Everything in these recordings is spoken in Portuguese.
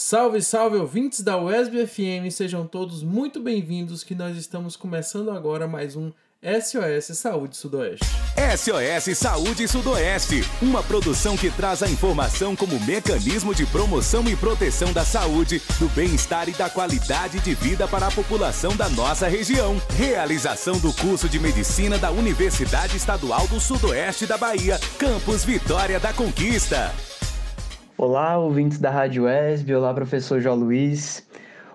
Salve, salve ouvintes da USB FM, sejam todos muito bem-vindos que nós estamos começando agora mais um SOS Saúde Sudoeste. SOS Saúde Sudoeste, uma produção que traz a informação como mecanismo de promoção e proteção da saúde, do bem-estar e da qualidade de vida para a população da nossa região. Realização do curso de medicina da Universidade Estadual do Sudoeste da Bahia, Campus Vitória da Conquista. Olá, ouvintes da Rádio ESB, olá, professor João Luiz.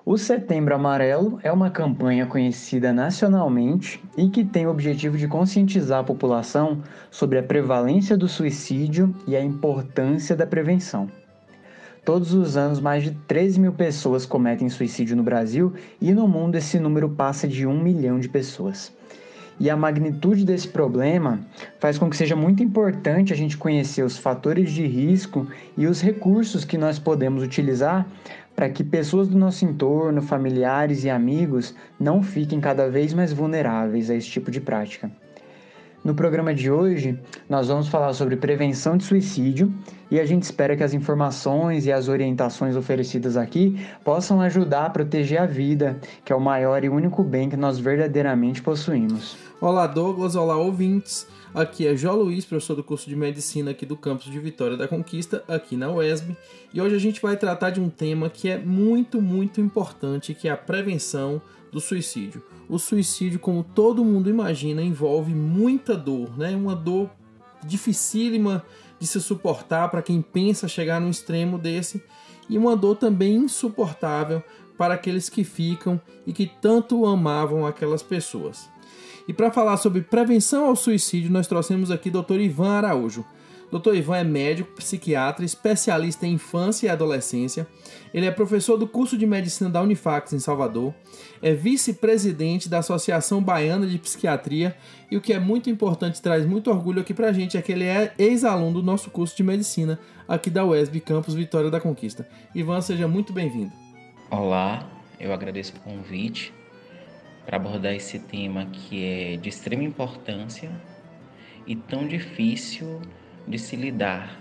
O Setembro Amarelo é uma campanha conhecida nacionalmente e que tem o objetivo de conscientizar a população sobre a prevalência do suicídio e a importância da prevenção. Todos os anos, mais de 13 mil pessoas cometem suicídio no Brasil e no mundo esse número passa de um milhão de pessoas. E a magnitude desse problema faz com que seja muito importante a gente conhecer os fatores de risco e os recursos que nós podemos utilizar para que pessoas do nosso entorno, familiares e amigos não fiquem cada vez mais vulneráveis a esse tipo de prática. No programa de hoje, nós vamos falar sobre prevenção de suicídio e a gente espera que as informações e as orientações oferecidas aqui possam ajudar a proteger a vida, que é o maior e único bem que nós verdadeiramente possuímos. Olá, Douglas, olá, ouvintes. Aqui é Jó Luiz, professor do curso de Medicina aqui do campus de Vitória da Conquista, aqui na UESB, e hoje a gente vai tratar de um tema que é muito, muito importante, que é a prevenção do suicídio. O suicídio, como todo mundo imagina, envolve muita dor, né? Uma dor dificílima de se suportar para quem pensa chegar num extremo desse, e uma dor também insuportável para aqueles que ficam e que tanto amavam aquelas pessoas. E para falar sobre prevenção ao suicídio, nós trouxemos aqui o Dr. Ivan Araújo. Dr. Ivan é médico, psiquiatra, especialista em infância e adolescência. Ele é professor do curso de medicina da Unifax em Salvador, é vice-presidente da Associação Baiana de Psiquiatria e o que é muito importante, traz muito orgulho aqui pra gente, é que ele é ex-aluno do nosso curso de medicina aqui da UESB Campus Vitória da Conquista. Ivan, seja muito bem-vindo. Olá, eu agradeço o convite para abordar esse tema que é de extrema importância e tão difícil de se lidar.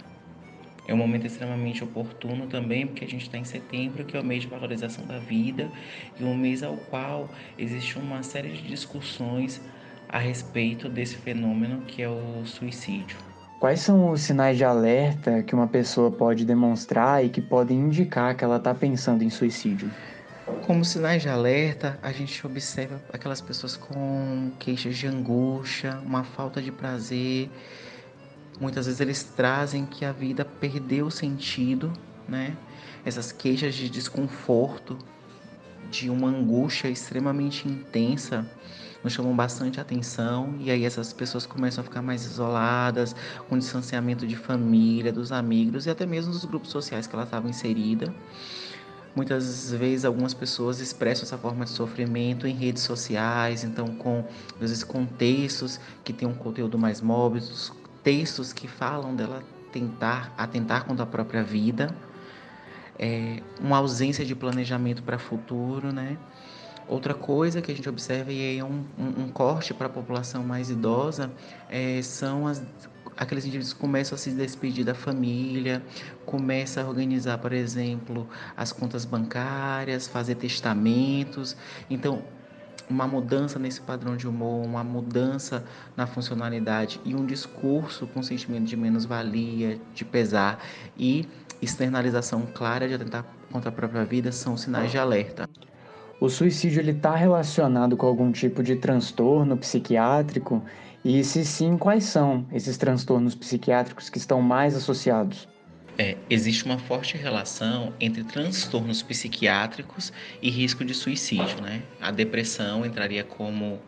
É um momento extremamente oportuno também, porque a gente está em setembro, que é o mês de valorização da vida, e um mês ao qual existe uma série de discussões a respeito desse fenômeno que é o suicídio. Quais são os sinais de alerta que uma pessoa pode demonstrar e que podem indicar que ela está pensando em suicídio? Como sinais de alerta, a gente observa aquelas pessoas com queixas de angústia, uma falta de prazer, Muitas vezes eles trazem que a vida perdeu sentido, né? Essas queixas de desconforto, de uma angústia extremamente intensa, nos chamam bastante atenção e aí essas pessoas começam a ficar mais isoladas, com distanciamento de família, dos amigos e até mesmo dos grupos sociais que ela estava inserida. Muitas vezes algumas pessoas expressam essa forma de sofrimento em redes sociais, então com às vezes contextos que tem um conteúdo mais móvel, textos que falam dela tentar atentar contra a própria vida, é, uma ausência de planejamento para o futuro, né? Outra coisa que a gente observa e é um, um, um corte para a população mais idosa é, são as, aqueles indivíduos que começam a se despedir da família, começam a organizar, por exemplo, as contas bancárias, fazer testamentos. Então, uma mudança nesse padrão de humor, uma mudança na funcionalidade e um discurso com sentimento de menos-valia, de pesar e externalização clara de atentar contra a própria vida são sinais de alerta. O suicídio está relacionado com algum tipo de transtorno psiquiátrico? E se sim, quais são esses transtornos psiquiátricos que estão mais associados? É, existe uma forte relação entre transtornos psiquiátricos e risco de suicídio, né? A depressão entraria como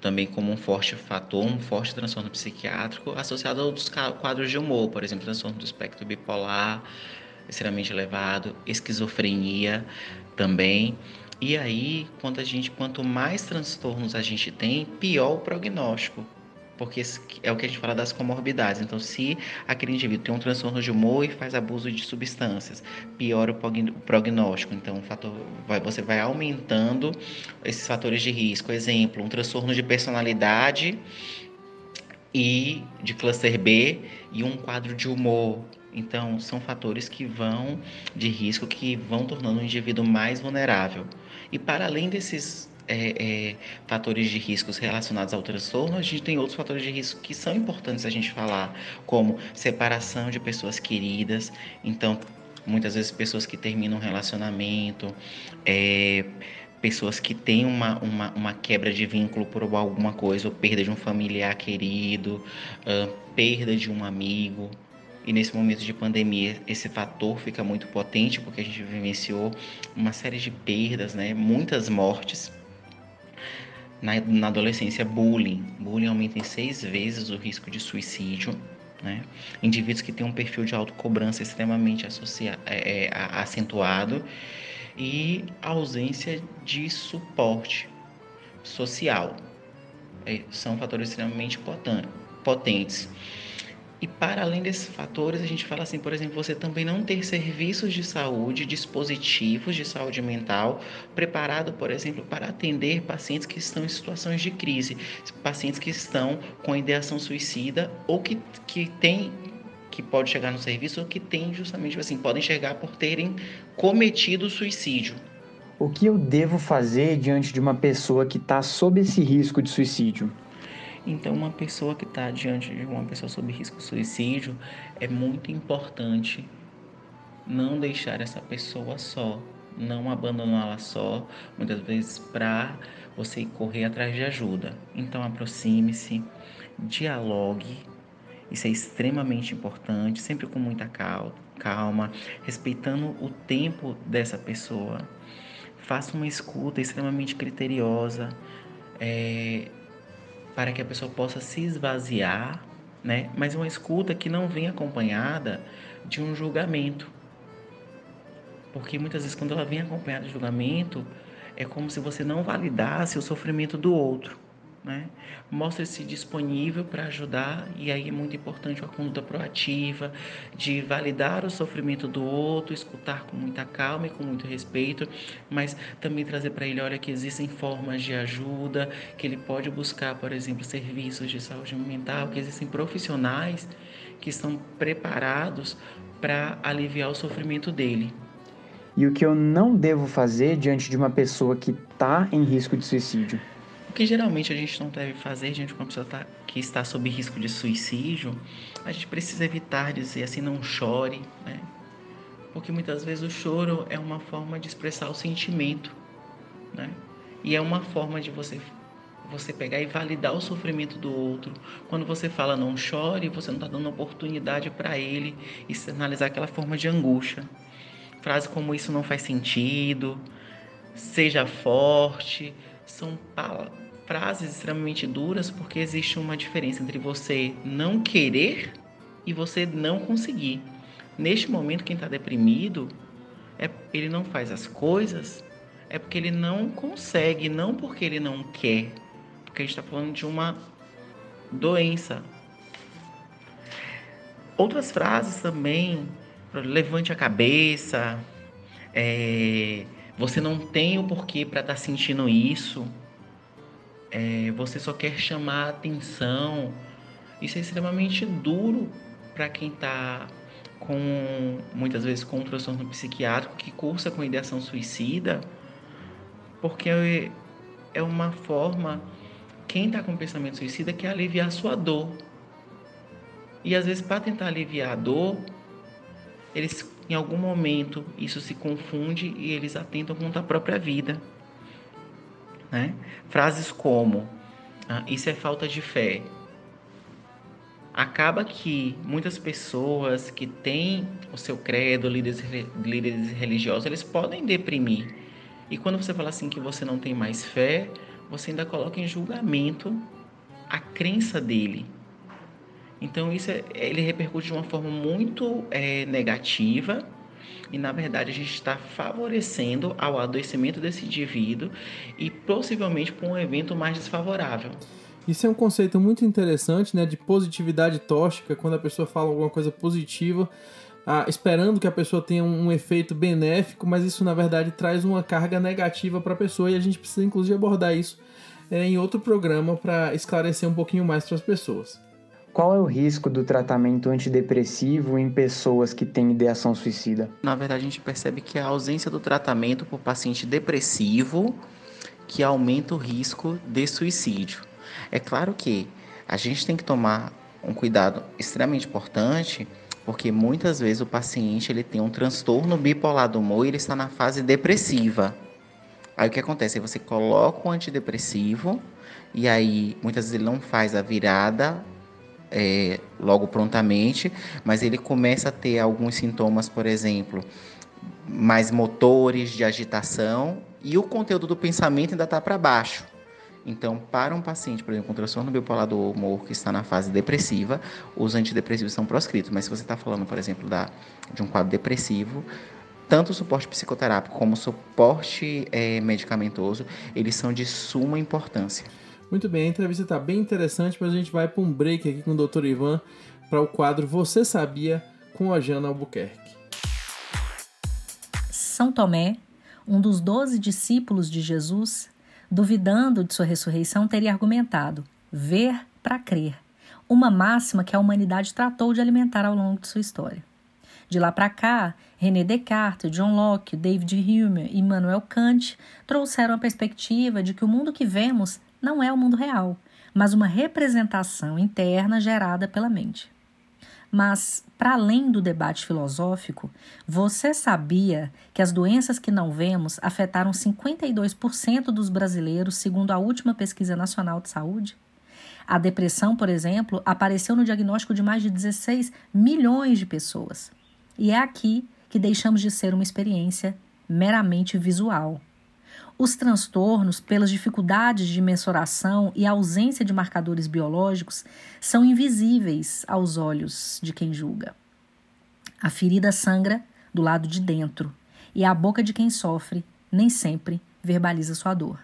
também como um forte fator, um forte transtorno psiquiátrico associado a outros quadros de humor, por exemplo, transtorno do espectro bipolar extremamente elevado, esquizofrenia também. E aí, quanto a gente, quanto mais transtornos a gente tem, pior o prognóstico porque é o que a gente fala das comorbidades. Então, se aquele indivíduo tem um transtorno de humor e faz abuso de substâncias, piora o prognóstico. Então, fator vai, você vai aumentando esses fatores de risco. Exemplo, um transtorno de personalidade e de cluster B e um quadro de humor Então, são fatores que vão de risco que vão tornando o indivíduo mais vulnerável. E para além desses é, é, fatores de riscos relacionados ao transtorno, a gente tem outros fatores de risco que são importantes a gente falar, como separação de pessoas queridas. Então, muitas vezes pessoas que terminam um relacionamento, é, pessoas que têm uma, uma, uma, quebra de vínculo por alguma coisa, ou perda de um familiar querido, uh, perda de um amigo. E nesse momento de pandemia, esse fator fica muito potente, porque a gente vivenciou uma série de perdas, né? muitas mortes. Na, na adolescência, bullying. Bullying aumenta em seis vezes o risco de suicídio. Né? Indivíduos que têm um perfil de autocobrança extremamente associa é, é, acentuado e ausência de suporte social. É, são fatores extremamente potentes. E para além desses fatores, a gente fala assim, por exemplo, você também não ter serviços de saúde, dispositivos de saúde mental preparado, por exemplo, para atender pacientes que estão em situações de crise, pacientes que estão com ideação suicida ou que, que têm que pode chegar no serviço ou que tem justamente assim, podem chegar por terem cometido suicídio. O que eu devo fazer diante de uma pessoa que está sob esse risco de suicídio? Então, uma pessoa que está diante de uma pessoa sob risco de suicídio, é muito importante não deixar essa pessoa só, não abandoná-la só, muitas vezes para você correr atrás de ajuda. Então, aproxime-se, dialogue, isso é extremamente importante, sempre com muita calma, respeitando o tempo dessa pessoa. Faça uma escuta extremamente criteriosa. É, para que a pessoa possa se esvaziar, né? Mas uma escuta que não vem acompanhada de um julgamento. Porque muitas vezes quando ela vem acompanhada de julgamento, é como se você não validasse o sofrimento do outro. Né? Mostre-se disponível para ajudar, e aí é muito importante a conduta proativa, de validar o sofrimento do outro, escutar com muita calma e com muito respeito, mas também trazer para ele: olha, que existem formas de ajuda, que ele pode buscar, por exemplo, serviços de saúde mental, que existem profissionais que estão preparados para aliviar o sofrimento dele. E o que eu não devo fazer diante de uma pessoa que está em risco de suicídio? O que geralmente a gente não deve fazer diante de uma pessoa tá, que está sob risco de suicídio, a gente precisa evitar dizer assim, não chore, né? Porque muitas vezes o choro é uma forma de expressar o sentimento, né? E é uma forma de você você pegar e validar o sofrimento do outro. Quando você fala não chore, você não está dando oportunidade para ele externalizar aquela forma de angústia. Frase como isso não faz sentido, seja forte, são frases extremamente duras porque existe uma diferença entre você não querer e você não conseguir. Neste momento, quem está deprimido, é, ele não faz as coisas, é porque ele não consegue, não porque ele não quer. Porque a gente está falando de uma doença. Outras frases também, levante a cabeça, é, você não tem o porquê para estar tá sentindo isso. É, você só quer chamar atenção. Isso é extremamente duro para quem está com muitas vezes com um transtorno psiquiátrico que cursa com ideação suicida, porque é uma forma quem está com pensamento suicida quer aliviar sua dor. E às vezes para tentar aliviar a dor, eles em algum momento isso se confunde e eles atentam contra a própria vida. Né? Frases como: ah, Isso é falta de fé. Acaba que muitas pessoas que têm o seu credo, líderes, líderes religiosos, eles podem deprimir. E quando você fala assim que você não tem mais fé, você ainda coloca em julgamento a crença dele. Então isso é, ele repercute de uma forma muito é, negativa e na verdade a gente está favorecendo ao adoecimento desse indivíduo e possivelmente para um evento mais desfavorável. Isso é um conceito muito interessante, né, de positividade tóxica, quando a pessoa fala alguma coisa positiva, ah, esperando que a pessoa tenha um, um efeito benéfico, mas isso na verdade traz uma carga negativa para a pessoa e a gente precisa inclusive abordar isso é, em outro programa para esclarecer um pouquinho mais para as pessoas. Qual é o risco do tratamento antidepressivo em pessoas que têm ideação suicida? Na verdade, a gente percebe que a ausência do tratamento por paciente depressivo que aumenta o risco de suicídio. É claro que a gente tem que tomar um cuidado extremamente importante, porque muitas vezes o paciente ele tem um transtorno bipolar do humor e ele está na fase depressiva. Aí o que acontece? Você coloca o antidepressivo e aí muitas vezes ele não faz a virada é, logo prontamente, mas ele começa a ter alguns sintomas, por exemplo, mais motores de agitação e o conteúdo do pensamento ainda está para baixo. Então, para um paciente, por exemplo, com transtorno bipolar do humor que está na fase depressiva, os antidepressivos são proscritos. Mas se você está falando, por exemplo, da, de um quadro depressivo, tanto o suporte psicoterápico como o suporte é, medicamentoso, eles são de suma importância. Muito bem, a entrevista está bem interessante, mas a gente vai para um break aqui com o Dr. Ivan para o quadro Você Sabia com a Jana Albuquerque. São Tomé, um dos doze discípulos de Jesus, duvidando de sua ressurreição, teria argumentado: ver para crer, uma máxima que a humanidade tratou de alimentar ao longo de sua história. De lá para cá, René Descartes, John Locke, David Hume e Immanuel Kant trouxeram a perspectiva de que o mundo que vemos não é o mundo real, mas uma representação interna gerada pela mente. Mas, para além do debate filosófico, você sabia que as doenças que não vemos afetaram 52% dos brasileiros, segundo a última pesquisa nacional de saúde? A depressão, por exemplo, apareceu no diagnóstico de mais de 16 milhões de pessoas. E é aqui que deixamos de ser uma experiência meramente visual. Os transtornos, pelas dificuldades de mensuração e ausência de marcadores biológicos, são invisíveis aos olhos de quem julga. A ferida sangra do lado de dentro e a boca de quem sofre nem sempre verbaliza sua dor.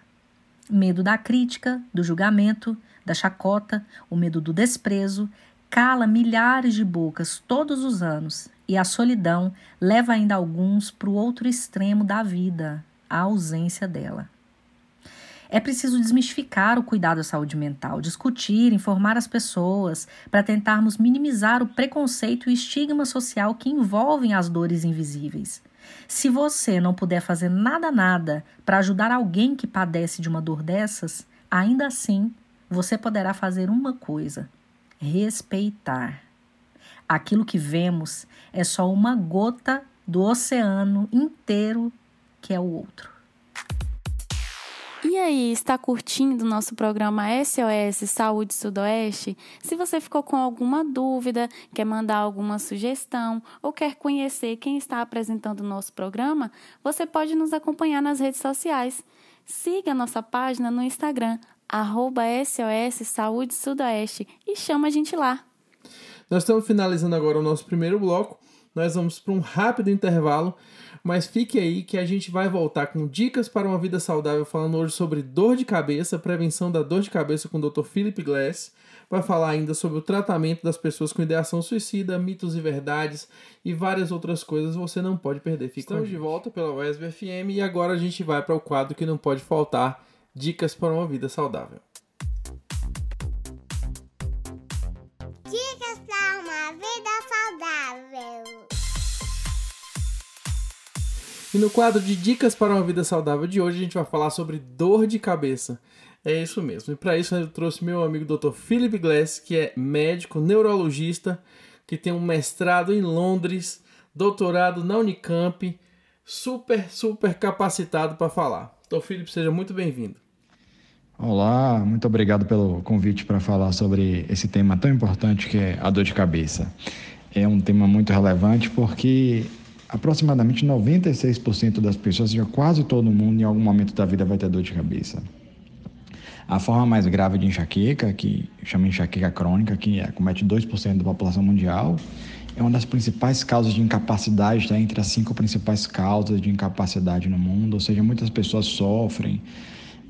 Medo da crítica, do julgamento, da chacota, o medo do desprezo cala milhares de bocas todos os anos e a solidão leva ainda alguns para o outro extremo da vida, a ausência dela. É preciso desmistificar o cuidado à saúde mental, discutir, informar as pessoas, para tentarmos minimizar o preconceito e estigma social que envolvem as dores invisíveis. Se você não puder fazer nada, nada para ajudar alguém que padece de uma dor dessas, ainda assim você poderá fazer uma coisa: respeitar. Aquilo que vemos é só uma gota do oceano inteiro que é o outro. E aí, está curtindo o nosso programa SOS Saúde Sudoeste? Se você ficou com alguma dúvida, quer mandar alguma sugestão ou quer conhecer quem está apresentando o nosso programa, você pode nos acompanhar nas redes sociais. Siga a nossa página no Instagram, arroba SOS Saúde Sudoeste e chama a gente lá. Nós estamos finalizando agora o nosso primeiro bloco. Nós vamos para um rápido intervalo mas fique aí que a gente vai voltar com dicas para uma vida saudável, falando hoje sobre dor de cabeça, prevenção da dor de cabeça com o Dr. Philip Glass. Vai falar ainda sobre o tratamento das pessoas com ideação suicida, mitos e verdades e várias outras coisas você não pode perder. Fica Estamos de volta pela USB FM e agora a gente vai para o quadro que não pode faltar: Dicas para uma vida saudável. E no quadro de dicas para uma vida saudável de hoje, a gente vai falar sobre dor de cabeça. É isso mesmo. E para isso eu trouxe meu amigo Dr. Philip Glass, que é médico neurologista, que tem um mestrado em Londres, doutorado na Unicamp, super, super capacitado para falar. Dr. Philip, seja muito bem-vindo. Olá, muito obrigado pelo convite para falar sobre esse tema tão importante que é a dor de cabeça. É um tema muito relevante porque aproximadamente 96% das pessoas, já quase todo mundo, em algum momento da vida vai ter dor de cabeça. A forma mais grave de enxaqueca, que chama enxaqueca crônica, que acomete 2% da população mundial, é uma das principais causas de incapacidade, está entre as cinco principais causas de incapacidade no mundo, ou seja, muitas pessoas sofrem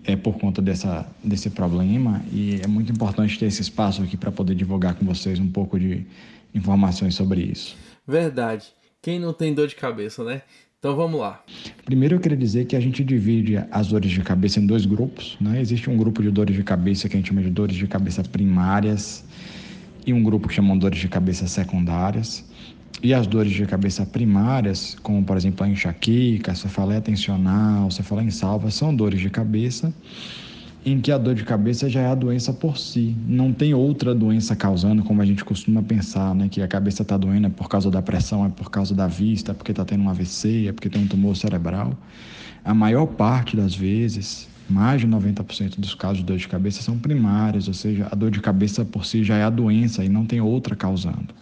é, por conta dessa, desse problema e é muito importante ter esse espaço aqui para poder divulgar com vocês um pouco de informações sobre isso. Verdade. Quem não tem dor de cabeça, né? Então vamos lá. Primeiro eu queria dizer que a gente divide as dores de cabeça em dois grupos. Né? Existe um grupo de dores de cabeça que a gente chama de dores de cabeça primárias, e um grupo que chamam dores de cabeça secundárias. E as dores de cabeça primárias, como por exemplo a enxaqueca, a cefaleia tensional, cefaleia em salva, são dores de cabeça em que a dor de cabeça já é a doença por si. Não tem outra doença causando, como a gente costuma pensar, né? Que a cabeça está doendo é por causa da pressão, é por causa da vista, é porque está tendo um AVC, é porque tem um tumor cerebral. A maior parte das vezes, mais de 90% dos casos de dor de cabeça são primárias, ou seja, a dor de cabeça por si já é a doença e não tem outra causando.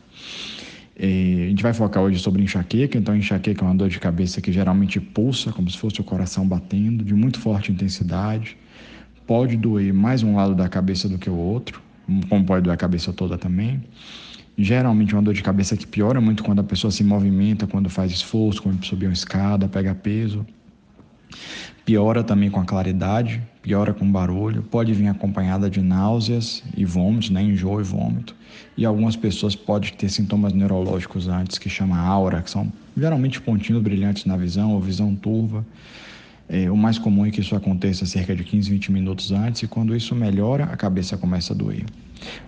E a gente vai focar hoje sobre enxaqueca, então enxaqueca é uma dor de cabeça que geralmente pulsa, como se fosse o coração batendo, de muito forte intensidade pode doer mais um lado da cabeça do que o outro, como pode doer a cabeça toda também. Geralmente uma dor de cabeça que piora muito quando a pessoa se movimenta, quando faz esforço, quando subir uma escada, pega peso. Piora também com a claridade, piora com barulho, pode vir acompanhada de náuseas e vômitos, né? enjoo e vômito. E algumas pessoas podem ter sintomas neurológicos antes, que chama aura, que são geralmente pontinhos brilhantes na visão ou visão turva. É, o mais comum é que isso aconteça cerca de 15, 20 minutos antes, e quando isso melhora, a cabeça começa a doer.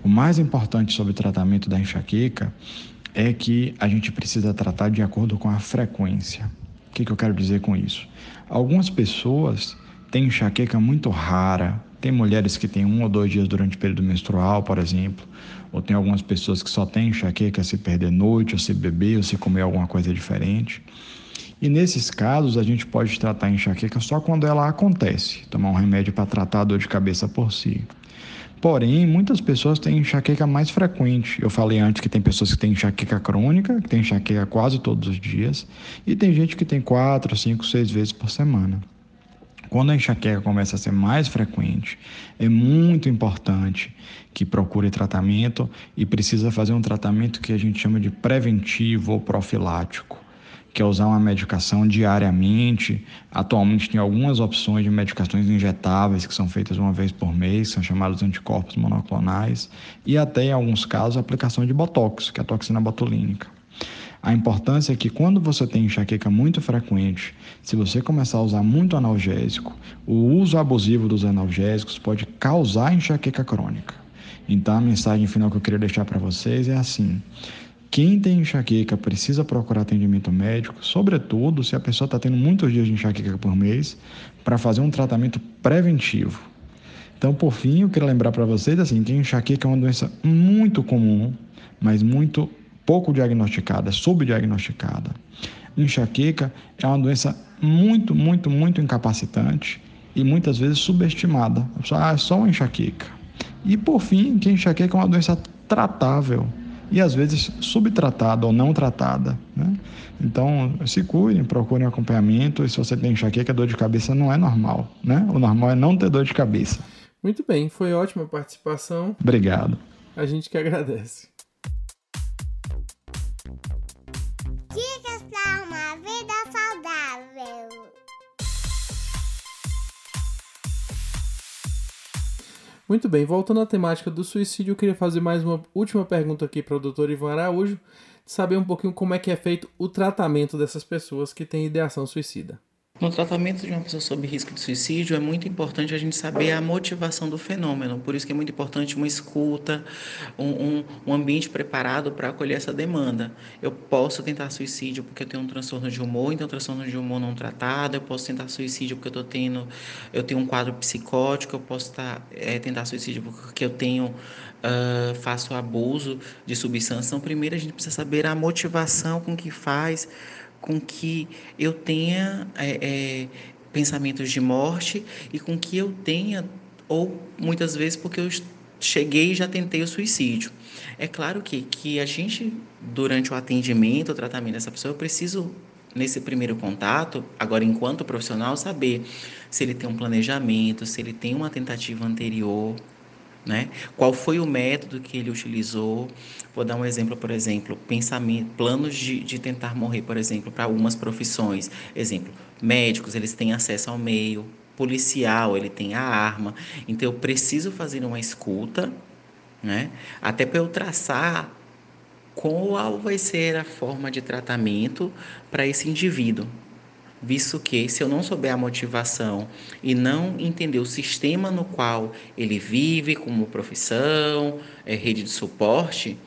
O mais importante sobre o tratamento da enxaqueca é que a gente precisa tratar de acordo com a frequência. O que, que eu quero dizer com isso? Algumas pessoas têm enxaqueca muito rara, tem mulheres que têm um ou dois dias durante o período menstrual, por exemplo, ou tem algumas pessoas que só têm enxaqueca se perder noite, ou se beber, ou se comer alguma coisa diferente. E nesses casos, a gente pode tratar a enxaqueca só quando ela acontece, tomar um remédio para tratar a dor de cabeça por si. Porém, muitas pessoas têm enxaqueca mais frequente. Eu falei antes que tem pessoas que têm enxaqueca crônica, que têm enxaqueca quase todos os dias, e tem gente que tem quatro, cinco, seis vezes por semana. Quando a enxaqueca começa a ser mais frequente, é muito importante que procure tratamento e precisa fazer um tratamento que a gente chama de preventivo ou profilático que é usar uma medicação diariamente. Atualmente tem algumas opções de medicações injetáveis que são feitas uma vez por mês, são chamados anticorpos monoclonais, e até em alguns casos a aplicação de botox, que é a toxina botulínica. A importância é que quando você tem enxaqueca muito frequente, se você começar a usar muito analgésico, o uso abusivo dos analgésicos pode causar enxaqueca crônica. Então a mensagem final que eu queria deixar para vocês é assim: quem tem enxaqueca precisa procurar atendimento médico, sobretudo se a pessoa está tendo muitos dias de enxaqueca por mês, para fazer um tratamento preventivo. Então, por fim, eu quero lembrar para vocês assim, que a enxaqueca é uma doença muito comum, mas muito pouco diagnosticada, subdiagnosticada. Enxaqueca é uma doença muito, muito, muito incapacitante e muitas vezes subestimada. A pessoa, ah, é só uma enxaqueca. E por fim, que enxaqueca é uma doença tratável e às vezes subtratada ou não tratada. Né? Então, se cuidem, procurem acompanhamento e se você tem enxaqueca, dor de cabeça não é normal. Né? O normal é não ter dor de cabeça. Muito bem, foi ótima participação. Obrigado. A gente que agradece. Muito bem, voltando à temática do suicídio, eu queria fazer mais uma última pergunta aqui para o doutor Ivan Araújo, saber um pouquinho como é que é feito o tratamento dessas pessoas que têm ideação suicida. No tratamento de uma pessoa sob risco de suicídio, é muito importante a gente saber a motivação do fenômeno. Por isso que é muito importante uma escuta, um, um, um ambiente preparado para acolher essa demanda. Eu posso tentar suicídio porque eu tenho um transtorno de humor, então transtorno de humor não tratado. Eu posso tentar suicídio porque eu tô tendo, eu tenho um quadro psicótico. Eu posso tá, é, tentar suicídio porque eu tenho uh, faço abuso de substância. Então, primeiro a gente precisa saber a motivação com que faz com que eu tenha é, é, pensamentos de morte e com que eu tenha, ou muitas vezes porque eu cheguei e já tentei o suicídio. É claro que, que a gente, durante o atendimento, o tratamento dessa pessoa, eu preciso, nesse primeiro contato, agora enquanto profissional, saber se ele tem um planejamento, se ele tem uma tentativa anterior, né? Qual foi o método que ele utilizou? Vou dar um exemplo, por exemplo, pensamento, planos de, de tentar morrer, por exemplo, para algumas profissões. Exemplo, médicos, eles têm acesso ao meio, policial, ele tem a arma. Então, eu preciso fazer uma escuta, né? Até para eu traçar qual vai ser a forma de tratamento para esse indivíduo. Visto que se eu não souber a motivação e não entender o sistema no qual ele vive como profissão, é, rede de suporte,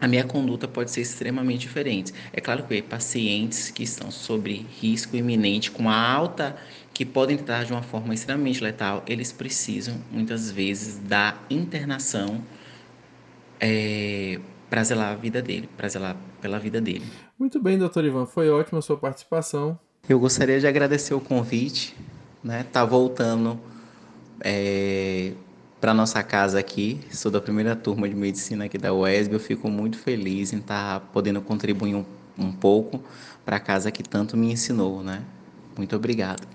a minha conduta pode ser extremamente diferente. É claro que pacientes que estão sob risco iminente com alta que podem entrar de uma forma extremamente letal, eles precisam muitas vezes da internação é, para zelar a vida dele, para zelar pela vida dele. Muito bem, doutor Ivan, foi ótima a sua participação. Eu gostaria de agradecer o convite, né? Tá voltando é, para nossa casa aqui. Sou da primeira turma de medicina aqui da UESB. Eu fico muito feliz em estar tá podendo contribuir um, um pouco para a casa que tanto me ensinou, né? Muito obrigado.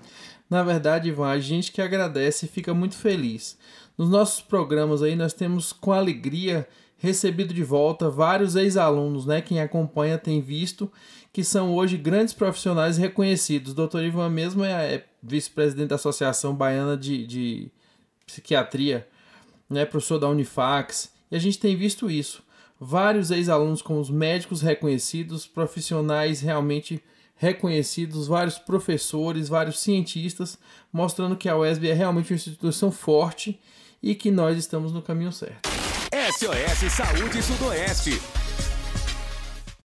Na verdade, Ivan, a gente que agradece e fica muito feliz. Nos nossos programas aí nós temos com alegria recebido de volta vários ex-alunos, né? Quem acompanha tem visto que são hoje grandes profissionais reconhecidos. O doutor Ivan mesmo é, é vice-presidente da Associação Baiana de, de Psiquiatria, né? Professor da Unifax. E a gente tem visto isso. Vários ex-alunos como os médicos reconhecidos, profissionais realmente reconhecidos, vários professores, vários cientistas, mostrando que a UESB é realmente uma instituição forte e que nós estamos no caminho certo. SOS Saúde Sudoeste.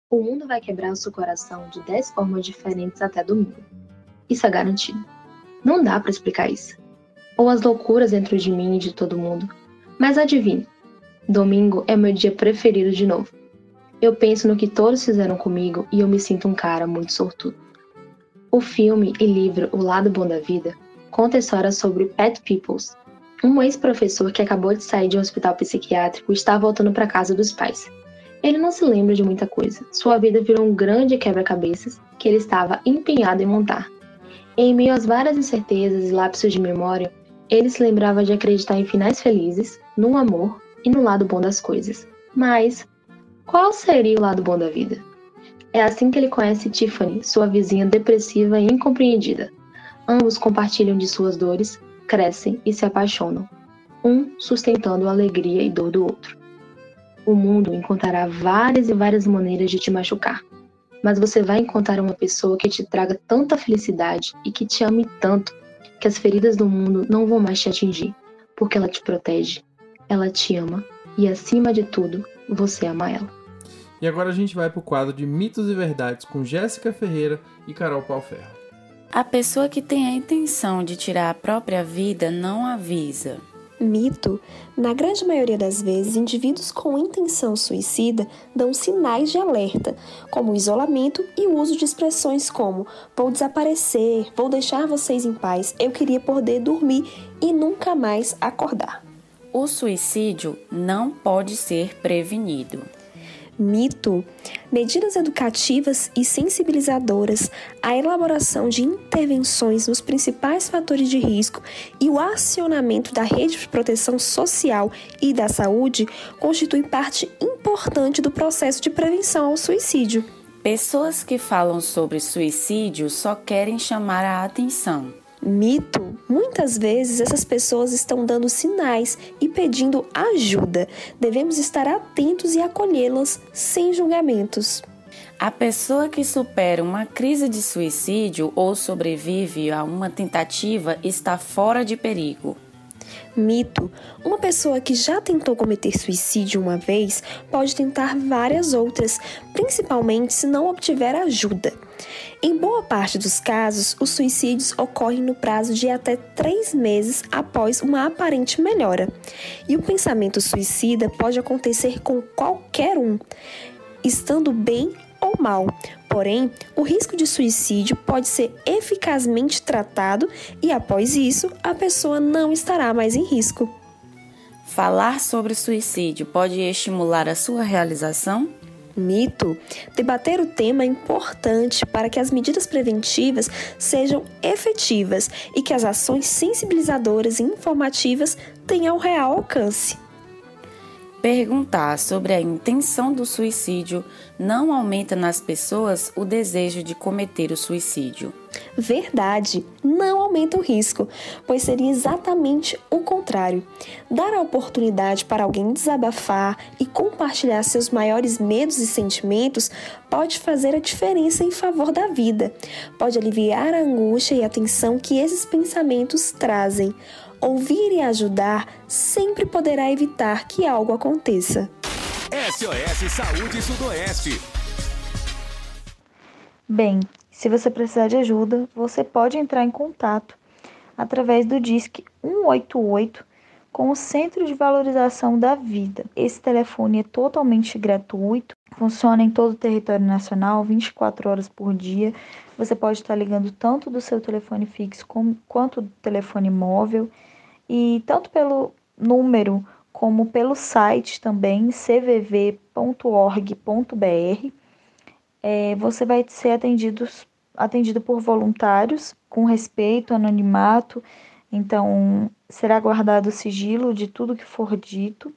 O mundo vai quebrar o seu coração de 10 formas diferentes até domingo. Isso é garantido. Não dá para explicar isso. Ou as loucuras dentro de mim e de todo mundo. Mas adivinhe, domingo é meu dia preferido de novo. Eu penso no que todos fizeram comigo e eu me sinto um cara muito sortudo. O filme e livro O Lado Bom da Vida conta a história sobre Pat Peoples, um ex-professor que acabou de sair de um hospital psiquiátrico está voltando para casa dos pais. Ele não se lembra de muita coisa. Sua vida virou um grande quebra-cabeças que ele estava empenhado em montar. Em meio às várias incertezas e lapsos de memória, ele se lembrava de acreditar em finais felizes, no amor e no lado bom das coisas. Mas, qual seria o lado bom da vida? É assim que ele conhece Tiffany, sua vizinha depressiva e incompreendida. Ambos compartilham de suas dores, crescem e se apaixonam, um sustentando a alegria e dor do outro. O mundo encontrará várias e várias maneiras de te machucar, mas você vai encontrar uma pessoa que te traga tanta felicidade e que te ame tanto que as feridas do mundo não vão mais te atingir, porque ela te protege, ela te ama e, acima de tudo, você ama ela. E agora a gente vai para o quadro de mitos e verdades com Jéssica Ferreira e Carol Palferro. A pessoa que tem a intenção de tirar a própria vida não avisa. Mito: na grande maioria das vezes, indivíduos com intenção suicida dão sinais de alerta, como o isolamento e o uso de expressões como vou desaparecer, vou deixar vocês em paz, eu queria poder dormir e nunca mais acordar. O suicídio não pode ser prevenido. Mito: medidas educativas e sensibilizadoras, a elaboração de intervenções nos principais fatores de risco e o acionamento da rede de proteção social e da saúde constituem parte importante do processo de prevenção ao suicídio. Pessoas que falam sobre suicídio só querem chamar a atenção mito, muitas vezes essas pessoas estão dando sinais e pedindo ajuda. Devemos estar atentos e acolhê-las sem julgamentos. A pessoa que supera uma crise de suicídio ou sobrevive a uma tentativa está fora de perigo. Mito: uma pessoa que já tentou cometer suicídio uma vez pode tentar várias outras, principalmente se não obtiver ajuda. Em boa parte dos casos, os suicídios ocorrem no prazo de até três meses após uma aparente melhora. E o pensamento suicida pode acontecer com qualquer um, estando bem ou mal. Porém, o risco de suicídio pode ser eficazmente tratado e, após isso, a pessoa não estará mais em risco. Falar sobre suicídio pode estimular a sua realização? Mito. Debater o tema é importante para que as medidas preventivas sejam efetivas e que as ações sensibilizadoras e informativas tenham real alcance. Perguntar sobre a intenção do suicídio não aumenta nas pessoas o desejo de cometer o suicídio. Verdade, não aumenta o risco, pois seria exatamente o contrário. Dar a oportunidade para alguém desabafar e compartilhar seus maiores medos e sentimentos pode fazer a diferença em favor da vida. Pode aliviar a angústia e a tensão que esses pensamentos trazem ouvir e ajudar sempre poderá evitar que algo aconteça. SOS Saúde Sudoeste. Bem, se você precisar de ajuda, você pode entrar em contato através do DISC 188 com o Centro de Valorização da Vida. Esse telefone é totalmente gratuito, funciona em todo o território nacional, 24 horas por dia. Você pode estar ligando tanto do seu telefone fixo como, quanto do telefone móvel e tanto pelo número como pelo site também cvv.org.br é, você vai ser atendido, atendido por voluntários com respeito, anonimato, então será guardado o sigilo de tudo que for dito.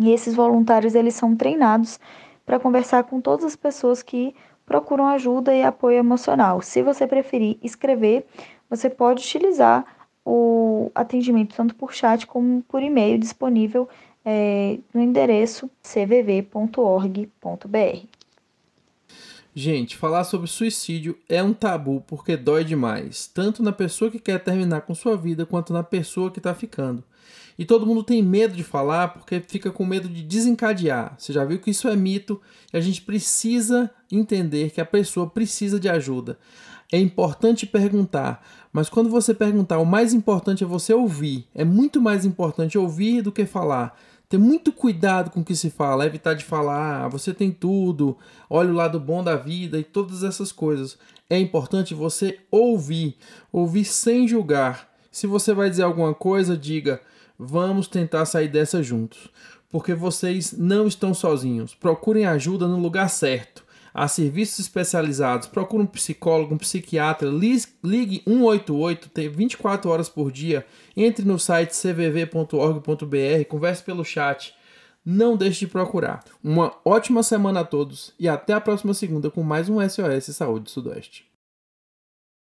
E esses voluntários eles são treinados para conversar com todas as pessoas que procuram ajuda e apoio emocional. Se você preferir escrever, você pode utilizar o atendimento tanto por chat como por e-mail disponível é, no endereço cvv.org.br. Gente, falar sobre suicídio é um tabu porque dói demais, tanto na pessoa que quer terminar com sua vida quanto na pessoa que está ficando. E todo mundo tem medo de falar porque fica com medo de desencadear. Você já viu que isso é mito e a gente precisa entender que a pessoa precisa de ajuda. É importante perguntar, mas quando você perguntar, o mais importante é você ouvir. É muito mais importante ouvir do que falar. Ter muito cuidado com o que se fala, evitar de falar, ah, você tem tudo, olha o lado bom da vida e todas essas coisas. É importante você ouvir, ouvir sem julgar. Se você vai dizer alguma coisa, diga: vamos tentar sair dessa juntos, porque vocês não estão sozinhos. Procurem ajuda no lugar certo a serviços especializados, procure um psicólogo, um psiquiatra, ligue 188, tem 24 horas por dia, entre no site cvv.org.br, converse pelo chat. Não deixe de procurar. Uma ótima semana a todos e até a próxima segunda com mais um SOS Saúde Sudoeste.